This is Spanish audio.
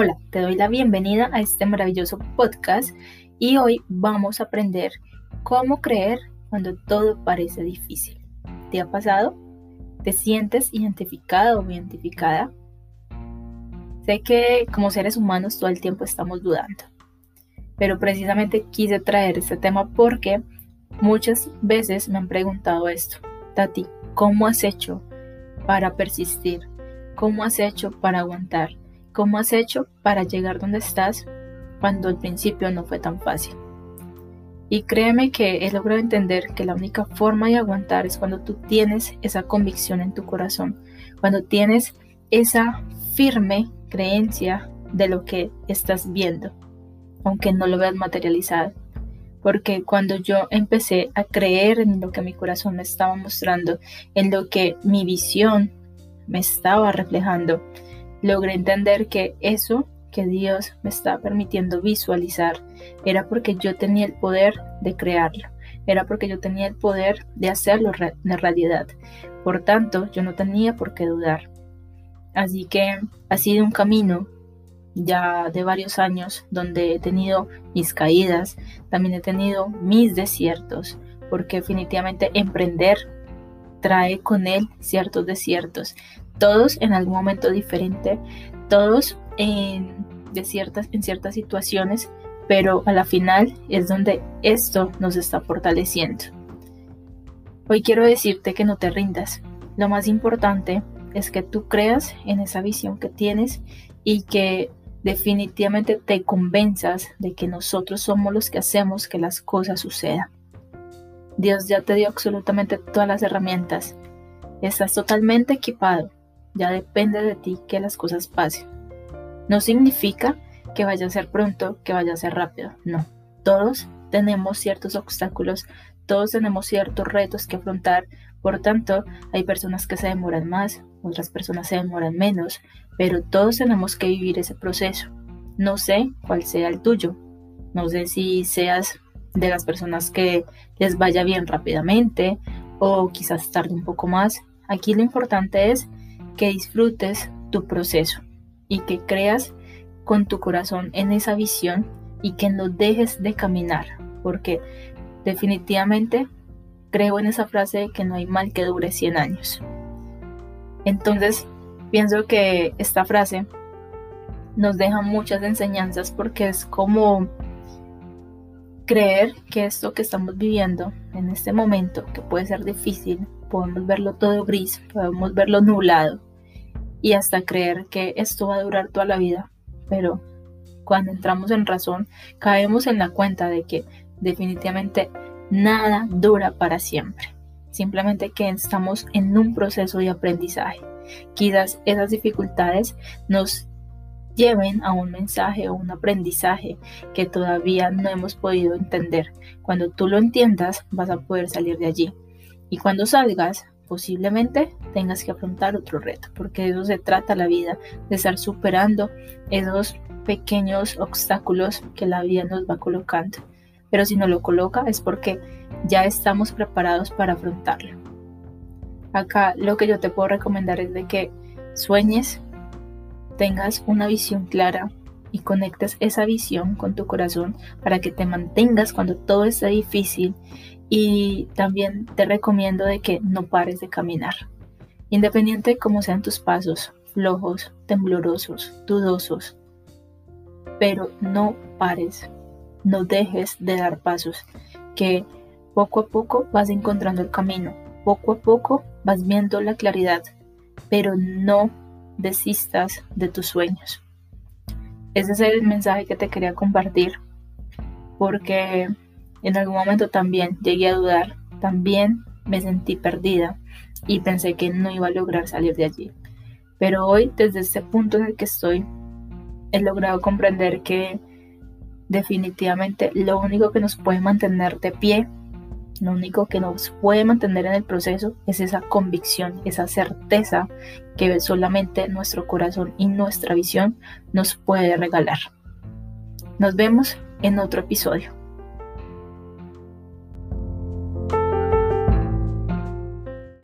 Hola, te doy la bienvenida a este maravilloso podcast y hoy vamos a aprender cómo creer cuando todo parece difícil. ¿Te ha pasado? ¿Te sientes identificado o identificada? Sé que como seres humanos todo el tiempo estamos dudando, pero precisamente quise traer este tema porque muchas veces me han preguntado esto. Tati, ¿cómo has hecho para persistir? ¿Cómo has hecho para aguantar? ¿Cómo has hecho para llegar donde estás cuando al principio no fue tan fácil? Y créeme que he logrado entender que la única forma de aguantar es cuando tú tienes esa convicción en tu corazón, cuando tienes esa firme creencia de lo que estás viendo, aunque no lo veas materializado. Porque cuando yo empecé a creer en lo que mi corazón me estaba mostrando, en lo que mi visión me estaba reflejando, logré entender que eso que Dios me estaba permitiendo visualizar era porque yo tenía el poder de crearlo, era porque yo tenía el poder de hacerlo de realidad. Por tanto, yo no tenía por qué dudar. Así que ha sido un camino ya de varios años donde he tenido mis caídas, también he tenido mis desiertos, porque definitivamente emprender trae con él ciertos desiertos, todos en algún momento diferente, todos en, ciertas, en ciertas situaciones, pero a la final es donde esto nos está fortaleciendo. Hoy quiero decirte que no te rindas. Lo más importante es que tú creas en esa visión que tienes y que definitivamente te convenzas de que nosotros somos los que hacemos que las cosas sucedan. Dios ya te dio absolutamente todas las herramientas. Estás totalmente equipado. Ya depende de ti que las cosas pasen. No significa que vaya a ser pronto, que vaya a ser rápido. No. Todos tenemos ciertos obstáculos, todos tenemos ciertos retos que afrontar. Por tanto, hay personas que se demoran más, otras personas se demoran menos, pero todos tenemos que vivir ese proceso. No sé cuál sea el tuyo. No sé si seas de las personas que les vaya bien rápidamente o quizás tarde un poco más. Aquí lo importante es que disfrutes tu proceso y que creas con tu corazón en esa visión y que no dejes de caminar, porque definitivamente creo en esa frase de que no hay mal que dure 100 años. Entonces, pienso que esta frase nos deja muchas enseñanzas porque es como creer que esto que estamos viviendo en este momento, que puede ser difícil, podemos verlo todo gris, podemos verlo nublado y hasta creer que esto va a durar toda la vida. Pero cuando entramos en razón, caemos en la cuenta de que definitivamente nada dura para siempre. Simplemente que estamos en un proceso de aprendizaje. Quizás esas dificultades nos lleven a un mensaje o un aprendizaje que todavía no hemos podido entender. Cuando tú lo entiendas, vas a poder salir de allí. Y cuando salgas, posiblemente tengas que afrontar otro reto, porque de eso se trata la vida, de estar superando esos pequeños obstáculos que la vida nos va colocando. Pero si no lo coloca es porque ya estamos preparados para afrontarlo. Acá lo que yo te puedo recomendar es de que sueñes tengas una visión clara y conectes esa visión con tu corazón para que te mantengas cuando todo está difícil y también te recomiendo de que no pares de caminar. Independiente de cómo sean tus pasos, flojos, temblorosos, dudosos, pero no pares, no dejes de dar pasos, que poco a poco vas encontrando el camino, poco a poco vas viendo la claridad, pero no desistas de tus sueños. Ese es el mensaje que te quería compartir, porque en algún momento también llegué a dudar, también me sentí perdida y pensé que no iba a lograr salir de allí. Pero hoy, desde este punto en el que estoy, he logrado comprender que definitivamente lo único que nos puede mantener de pie lo único que nos puede mantener en el proceso es esa convicción, esa certeza que solamente nuestro corazón y nuestra visión nos puede regalar. Nos vemos en otro episodio.